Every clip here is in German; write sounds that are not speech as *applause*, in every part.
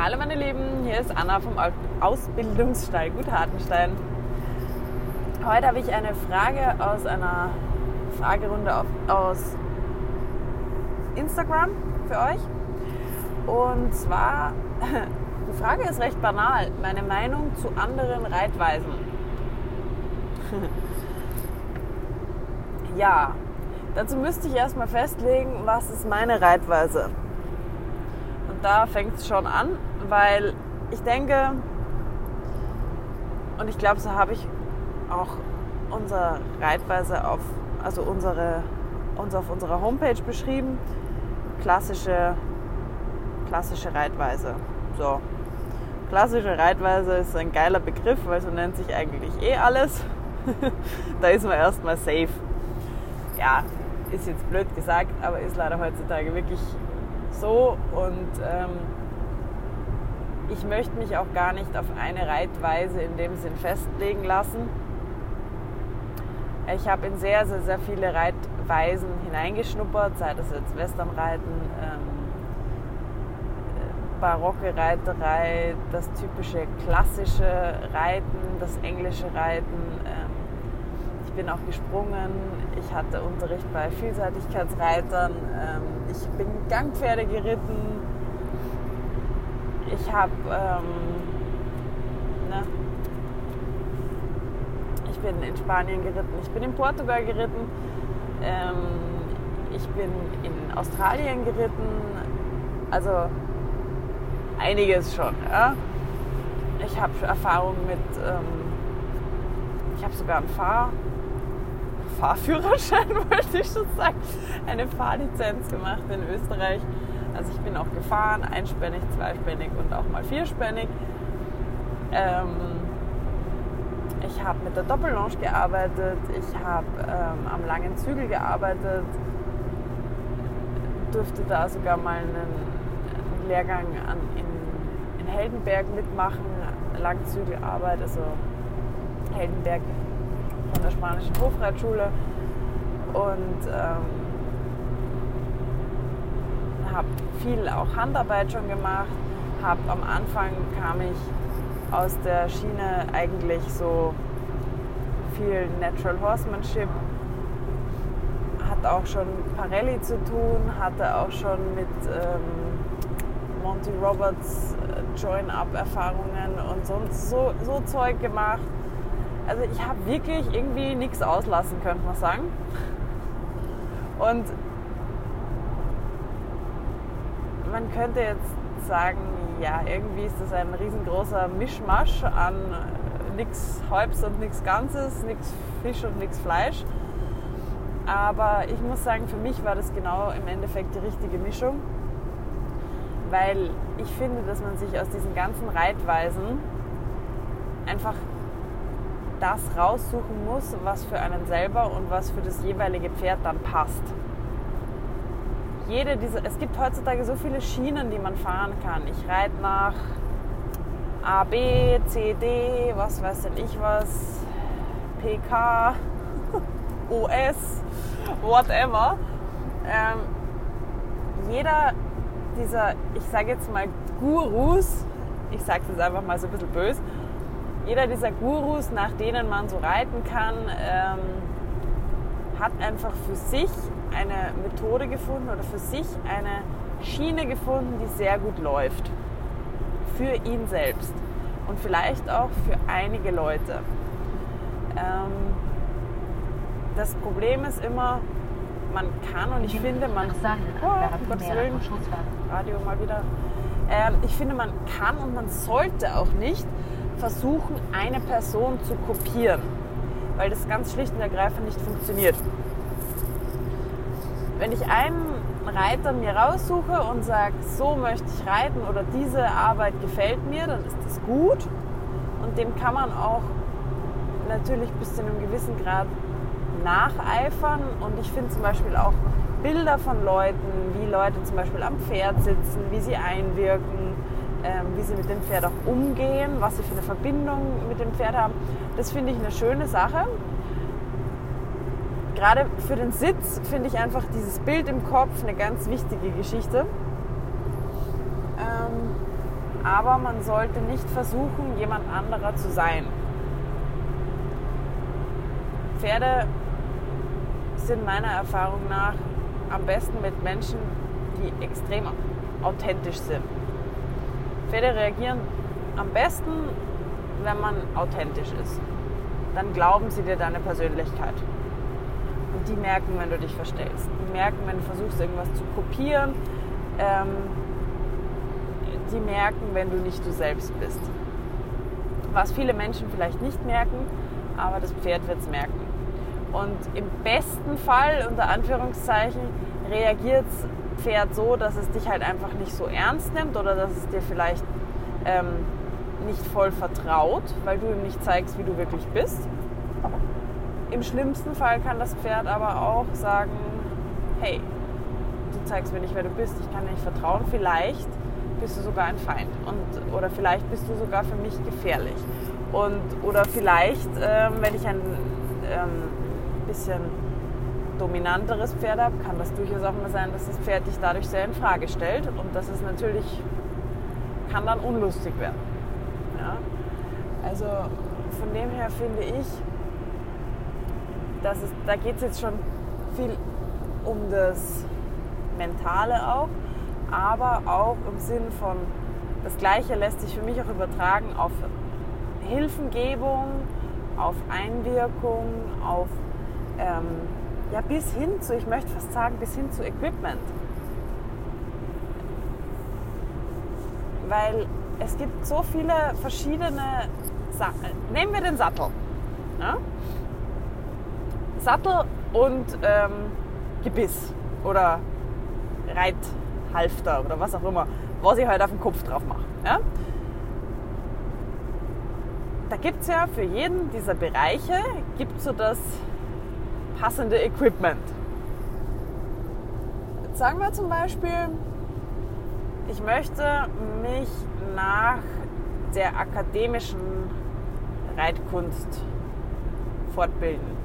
Hallo meine Lieben, hier ist Anna vom Ausbildungsstall Gut Hartenstein. Heute habe ich eine Frage aus einer Fragerunde auf, aus Instagram für euch. Und zwar, *laughs* die Frage ist recht banal, meine Meinung zu anderen Reitweisen. *laughs* ja, dazu müsste ich erstmal festlegen, was ist meine Reitweise. Da fängt es schon an, weil ich denke, und ich glaube, so habe ich auch unsere Reitweise auf, also unsere, uns auf unserer Homepage beschrieben. Klassische, klassische Reitweise. So. Klassische Reitweise ist ein geiler Begriff, weil so nennt sich eigentlich eh alles. *laughs* da ist man erstmal safe. Ja, ist jetzt blöd gesagt, aber ist leider heutzutage wirklich so und ähm, ich möchte mich auch gar nicht auf eine Reitweise in dem Sinn festlegen lassen. Ich habe in sehr, sehr, sehr viele Reitweisen hineingeschnuppert, sei das jetzt Westernreiten, ähm, äh, barocke Reiterei, das typische klassische Reiten, das englische Reiten. Ähm, bin auch gesprungen, ich hatte Unterricht bei Vielseitigkeitsreitern, ähm, ich bin Gangpferde geritten, ich habe, ähm, ne, ich bin in Spanien geritten, ich bin in Portugal geritten, ähm, ich bin in Australien geritten, also einiges schon. Ja? Ich habe Erfahrung mit, ähm, ich habe sogar einen Fahr Fahrführerschein, *laughs* wollte ich schon sagen, eine Fahrlizenz gemacht in Österreich. Also ich bin auch gefahren, einspännig, zweispännig und auch mal vierspännig. Ähm, ich habe mit der Doppellonge gearbeitet, ich habe ähm, am langen Zügel gearbeitet, durfte da sogar mal einen, einen Lehrgang an, in, in Heldenberg mitmachen, Langzügelarbeit, also Heldenberg von der spanischen Hofreitschule und ähm, habe viel auch Handarbeit schon gemacht, habe am Anfang kam ich aus der Schiene eigentlich so viel Natural Horsemanship, hat auch schon Parelli zu tun, hatte auch schon mit ähm, Monty Roberts äh, Join-Up-Erfahrungen und sonst so, so Zeug gemacht also ich habe wirklich irgendwie nichts auslassen, könnte man sagen. Und man könnte jetzt sagen, ja, irgendwie ist das ein riesengroßer Mischmasch an nichts Halbs und nichts Ganzes, nichts Fisch und nichts Fleisch. Aber ich muss sagen, für mich war das genau im Endeffekt die richtige Mischung, weil ich finde, dass man sich aus diesen ganzen Reitweisen einfach das raussuchen muss, was für einen selber und was für das jeweilige Pferd dann passt. Jede diese, es gibt heutzutage so viele Schienen, die man fahren kann. Ich reite nach A, B, C, D, was weiß denn ich was, PK, OS, *laughs* whatever. Ähm, jeder dieser, ich sage jetzt mal Gurus, ich sage es jetzt einfach mal so ein bisschen böse, jeder dieser Gurus, nach denen man so reiten kann, ähm, hat einfach für sich eine Methode gefunden oder für sich eine Schiene gefunden, die sehr gut läuft. Für ihn selbst und vielleicht auch für einige Leute. Ähm, das Problem ist immer, man kann und ich finde, man. Oh, um Gottes Willen, Radio mal wieder. Ähm, ich finde, man kann und man sollte auch nicht versuchen, eine Person zu kopieren, weil das ganz schlicht und ergreifend nicht funktioniert. Wenn ich einen Reiter mir raussuche und sage, so möchte ich reiten oder diese Arbeit gefällt mir, dann ist das gut und dem kann man auch natürlich bis zu einem gewissen Grad nacheifern und ich finde zum Beispiel auch Bilder von Leuten, wie Leute zum Beispiel am Pferd sitzen, wie sie einwirken, ähm, wie sie mit dem Pferd auch umgehen, was sie für eine Verbindung mit dem Pferd haben. Das finde ich eine schöne Sache. Gerade für den Sitz finde ich einfach dieses Bild im Kopf eine ganz wichtige Geschichte. Ähm, aber man sollte nicht versuchen, jemand anderer zu sein. Pferde sind meiner Erfahrung nach am besten mit Menschen, die extrem authentisch sind. Pferde reagieren am besten, wenn man authentisch ist. Dann glauben sie dir deine Persönlichkeit. Und die merken, wenn du dich verstellst. Die merken, wenn du versuchst, irgendwas zu kopieren. Ähm, die merken, wenn du nicht du selbst bist. Was viele Menschen vielleicht nicht merken, aber das Pferd wird es merken. Und im besten Fall, unter Anführungszeichen, reagiert das Pferd so, dass es dich halt einfach nicht so ernst nimmt oder dass es dir vielleicht ähm, nicht voll vertraut, weil du ihm nicht zeigst, wie du wirklich bist. Im schlimmsten Fall kann das Pferd aber auch sagen, hey, du zeigst mir nicht, wer du bist, ich kann dir nicht vertrauen, vielleicht bist du sogar ein Feind und, oder vielleicht bist du sogar für mich gefährlich. Und, oder vielleicht, ähm, wenn ich ein ähm, bisschen dominanteres Pferd habe, kann das durchaus auch mal sein, dass das Pferd dich dadurch sehr in Frage stellt und das ist natürlich, kann dann unlustig werden. Ja? Also von dem her finde ich, dass es, da geht es jetzt schon viel um das Mentale auch, aber auch im Sinn von, das Gleiche lässt sich für mich auch übertragen auf Hilfengebung, auf Einwirkung, auf ähm, ja, bis hin zu, ich möchte fast sagen, bis hin zu Equipment. Weil es gibt so viele verschiedene Sachen. Nehmen wir den Sattel. Ja? Sattel und ähm, Gebiss oder Reithalfter oder was auch immer, was ich halt auf den Kopf drauf mache. Ja? Da gibt es ja für jeden dieser Bereiche, gibt so das passende Equipment. Jetzt sagen wir zum Beispiel, ich möchte mich nach der akademischen Reitkunst fortbilden.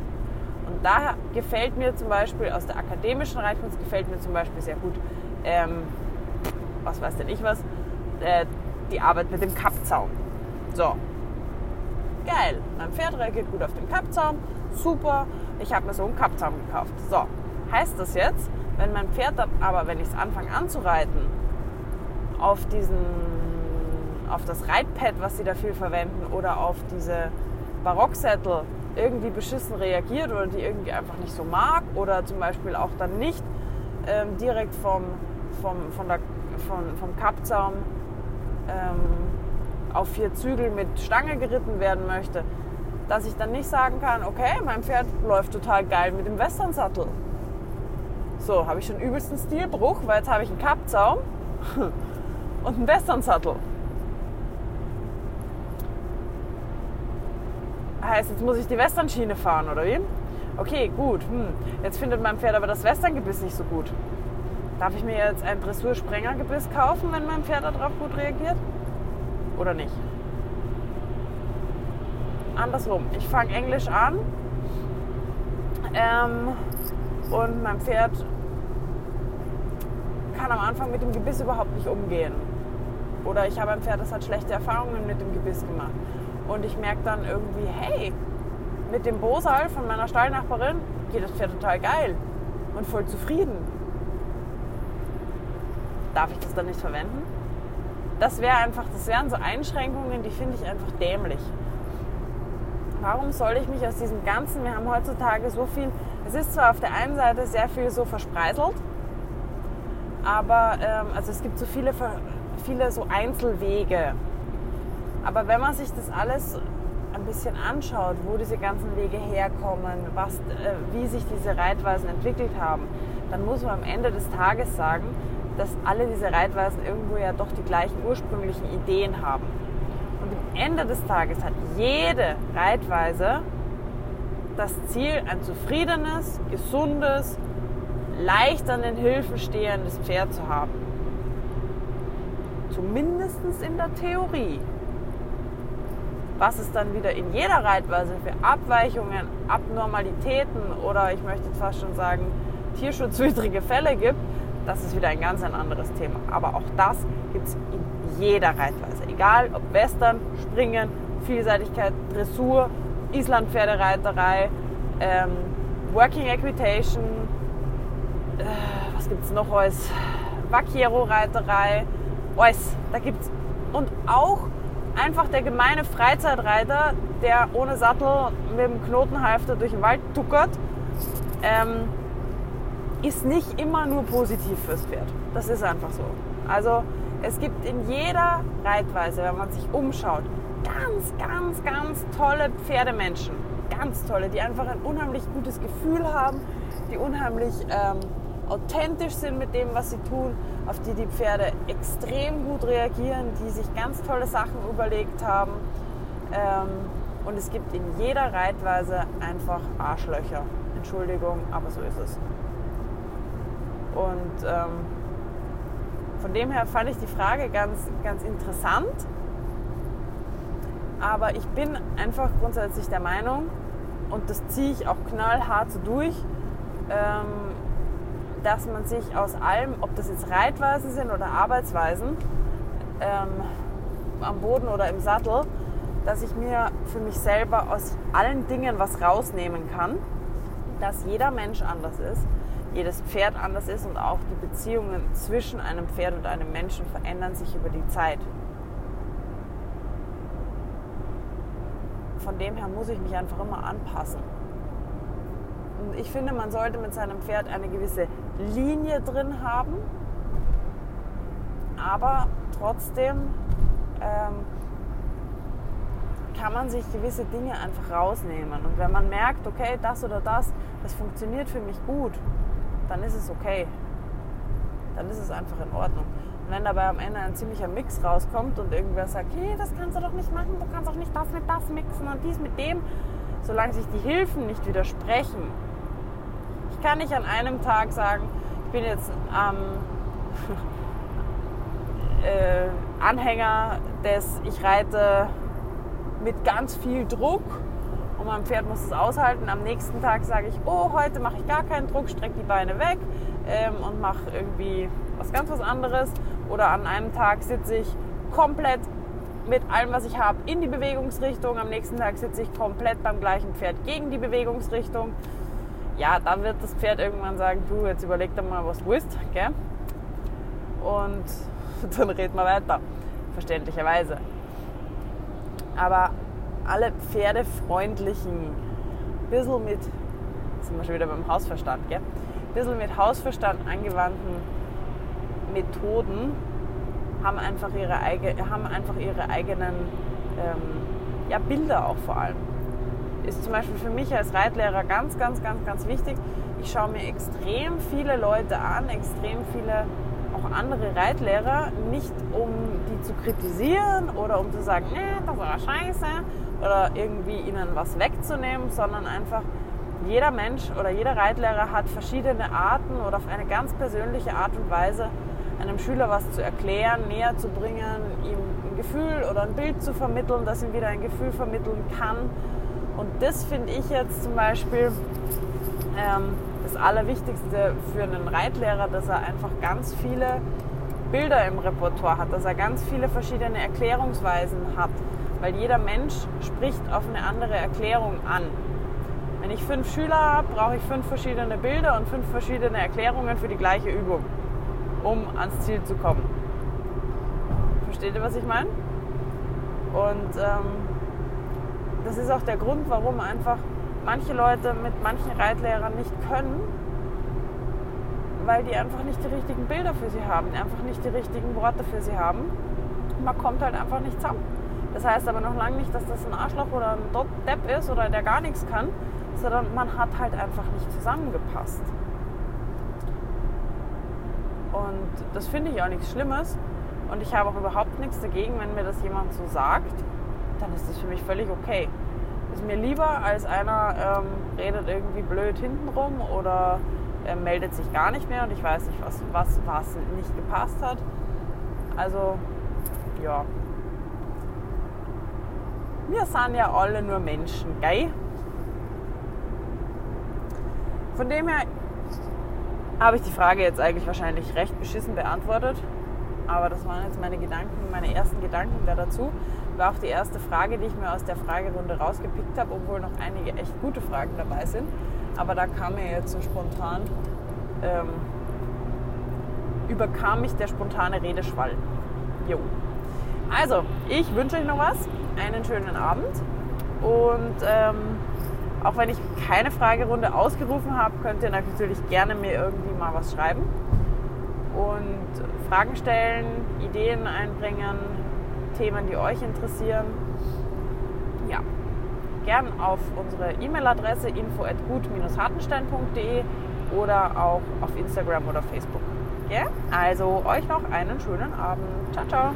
Und da gefällt mir zum Beispiel, aus der akademischen Reitkunst gefällt mir zum Beispiel sehr gut, ähm, was weiß denn ich was, äh, die Arbeit mit dem Kappzaum. So, geil, mein Pferd reagiert gut auf den Kappzaum, super, ich habe mir so einen Kappzaum gekauft. So, heißt das jetzt, wenn mein Pferd aber, wenn ich es anfange anzureiten, auf diesen, auf das Reitpad, was sie da viel verwenden, oder auf diese Barocksättel irgendwie beschissen reagiert oder die irgendwie einfach nicht so mag oder zum Beispiel auch dann nicht ähm, direkt vom, vom, von der, von, vom Kappzaum ähm, auf vier Zügel mit Stange geritten werden möchte, dass ich dann nicht sagen kann, okay, mein Pferd läuft total geil mit dem Westernsattel. So, habe ich schon übelsten Stilbruch, weil jetzt habe ich einen Kappzaum *laughs* und einen Westernsattel. Heißt, jetzt muss ich die Westernschiene fahren, oder wie? Okay, gut. Hm. Jetzt findet mein Pferd aber das Westerngebiss nicht so gut. Darf ich mir jetzt ein Dressursprengergebiss kaufen, wenn mein Pferd darauf gut reagiert? Oder nicht? Andersrum. Ich fange Englisch an ähm, und mein Pferd kann am Anfang mit dem Gebiss überhaupt nicht umgehen. Oder ich habe ein Pferd, das hat schlechte Erfahrungen mit dem Gebiss gemacht. Und ich merke dann irgendwie, hey, mit dem Bosal von meiner Stallnachbarin geht das Pferd total geil und voll zufrieden. Darf ich das dann nicht verwenden? Das wäre einfach, das wären so Einschränkungen, die finde ich einfach dämlich warum soll ich mich aus diesem ganzen, wir haben heutzutage so viel, es ist zwar auf der einen Seite sehr viel so verspreiselt, aber ähm, also es gibt so viele, viele so Einzelwege. Aber wenn man sich das alles ein bisschen anschaut, wo diese ganzen Wege herkommen, was, äh, wie sich diese Reitweisen entwickelt haben, dann muss man am Ende des Tages sagen, dass alle diese Reitweisen irgendwo ja doch die gleichen ursprünglichen Ideen haben. Ende des Tages hat jede Reitweise das Ziel, ein zufriedenes, gesundes, leicht an den Hilfen stehendes Pferd zu haben. Zumindest in der Theorie. Was es dann wieder in jeder Reitweise für Abweichungen, Abnormalitäten oder ich möchte fast schon sagen tierschutzwidrige Fälle gibt, das ist wieder ein ganz ein anderes Thema. Aber auch das gibt es in jeder Reitweise. Egal ob Western, Springen, Vielseitigkeit, Dressur, Islandpferdereiterei, ähm, Working Equitation, äh, was gibt es noch alles? Vaquero-Reiterei, alles. Da gibt's und auch einfach der gemeine Freizeitreiter, der ohne Sattel mit dem Knotenhalfter durch den Wald tuckert, ähm, ist nicht immer nur positiv fürs Pferd. Das ist einfach so. Also es gibt in jeder Reitweise, wenn man sich umschaut, ganz, ganz, ganz tolle Pferdemenschen. Ganz tolle, die einfach ein unheimlich gutes Gefühl haben, die unheimlich ähm, authentisch sind mit dem, was sie tun, auf die die Pferde extrem gut reagieren, die sich ganz tolle Sachen überlegt haben. Ähm, und es gibt in jeder Reitweise einfach Arschlöcher. Entschuldigung, aber so ist es. Und ähm, von dem her fand ich die Frage ganz, ganz interessant. Aber ich bin einfach grundsätzlich der Meinung, und das ziehe ich auch knallhart so durch, ähm, dass man sich aus allem, ob das jetzt Reitweisen sind oder Arbeitsweisen, ähm, am Boden oder im Sattel, dass ich mir für mich selber aus allen Dingen was rausnehmen kann, dass jeder Mensch anders ist, jedes Pferd anders ist und auch die Beziehungen zwischen einem Pferd und einem Menschen verändern sich über die Zeit. Von dem her muss ich mich einfach immer anpassen. Und ich finde, man sollte mit seinem Pferd eine gewisse Linie drin haben, aber trotzdem ähm, kann man sich gewisse Dinge einfach rausnehmen. Und wenn man merkt, okay, das oder das, das funktioniert für mich gut, dann ist es okay. Dann ist es einfach in Ordnung. Und wenn dabei am Ende ein ziemlicher Mix rauskommt und irgendwer sagt, hey, das kannst du doch nicht machen, du kannst auch nicht das mit das mixen und dies mit dem, solange sich die Hilfen nicht widersprechen, kann ich an einem Tag sagen, ich bin jetzt am *laughs* äh, Anhänger des, ich reite mit ganz viel Druck und mein Pferd muss es aushalten. Am nächsten Tag sage ich, oh, heute mache ich gar keinen Druck, strecke die Beine weg ähm, und mache irgendwie was ganz was anderes. Oder an einem Tag sitze ich komplett mit allem, was ich habe, in die Bewegungsrichtung. Am nächsten Tag sitze ich komplett beim gleichen Pferd gegen die Bewegungsrichtung ja, dann wird das Pferd irgendwann sagen, du, jetzt überleg dir mal, was du willst, gell? Und *laughs* dann reden wir weiter, verständlicherweise. Aber alle pferdefreundlichen, bisschen mit, sind wir schon wieder beim Hausverstand, gell? Bisschen mit Hausverstand angewandten Methoden haben einfach ihre, haben einfach ihre eigenen ähm, ja, Bilder auch vor allem ist zum Beispiel für mich als Reitlehrer ganz, ganz, ganz, ganz wichtig. Ich schaue mir extrem viele Leute an, extrem viele auch andere Reitlehrer, nicht um die zu kritisieren oder um zu sagen, nee, das war scheiße oder irgendwie ihnen was wegzunehmen, sondern einfach jeder Mensch oder jeder Reitlehrer hat verschiedene Arten oder auf eine ganz persönliche Art und Weise einem Schüler was zu erklären, näher zu bringen, ihm ein Gefühl oder ein Bild zu vermitteln, das ihm wieder ein Gefühl vermitteln kann. Und das finde ich jetzt zum Beispiel ähm, das Allerwichtigste für einen Reitlehrer, dass er einfach ganz viele Bilder im Repertoire hat, dass er ganz viele verschiedene Erklärungsweisen hat, weil jeder Mensch spricht auf eine andere Erklärung an. Wenn ich fünf Schüler habe, brauche ich fünf verschiedene Bilder und fünf verschiedene Erklärungen für die gleiche Übung, um ans Ziel zu kommen. Versteht ihr, was ich meine? Und ähm, das ist auch der Grund, warum einfach manche Leute mit manchen Reitlehrern nicht können, weil die einfach nicht die richtigen Bilder für sie haben, einfach nicht die richtigen Worte für sie haben. Man kommt halt einfach nicht zusammen. Das heißt aber noch lange nicht, dass das ein Arschloch oder ein Depp ist oder der gar nichts kann, sondern man hat halt einfach nicht zusammengepasst. Und das finde ich auch nichts Schlimmes. Und ich habe auch überhaupt nichts dagegen, wenn mir das jemand so sagt dann ist das für mich völlig okay. Ist mir lieber, als einer ähm, redet irgendwie blöd hintenrum oder äh, meldet sich gar nicht mehr und ich weiß nicht, was, was, was nicht gepasst hat. Also, ja. Wir sind ja alle nur Menschen, gell? Von dem her habe ich die Frage jetzt eigentlich wahrscheinlich recht beschissen beantwortet. Aber das waren jetzt meine Gedanken, meine ersten Gedanken da dazu. War auch die erste Frage, die ich mir aus der Fragerunde rausgepickt habe, obwohl noch einige echt gute Fragen dabei sind. Aber da kam mir jetzt so spontan, ähm, überkam mich der spontane Redeschwall. Jo. Also, ich wünsche euch noch was, einen schönen Abend und ähm, auch wenn ich keine Fragerunde ausgerufen habe, könnt ihr natürlich gerne mir irgendwie mal was schreiben und Fragen stellen, Ideen einbringen, Themen, die euch interessieren. Gern auf unsere E-Mail-Adresse info at gut-hartenstein.de oder auch auf Instagram oder Facebook. Ja? Also euch noch einen schönen Abend. Ciao, ciao.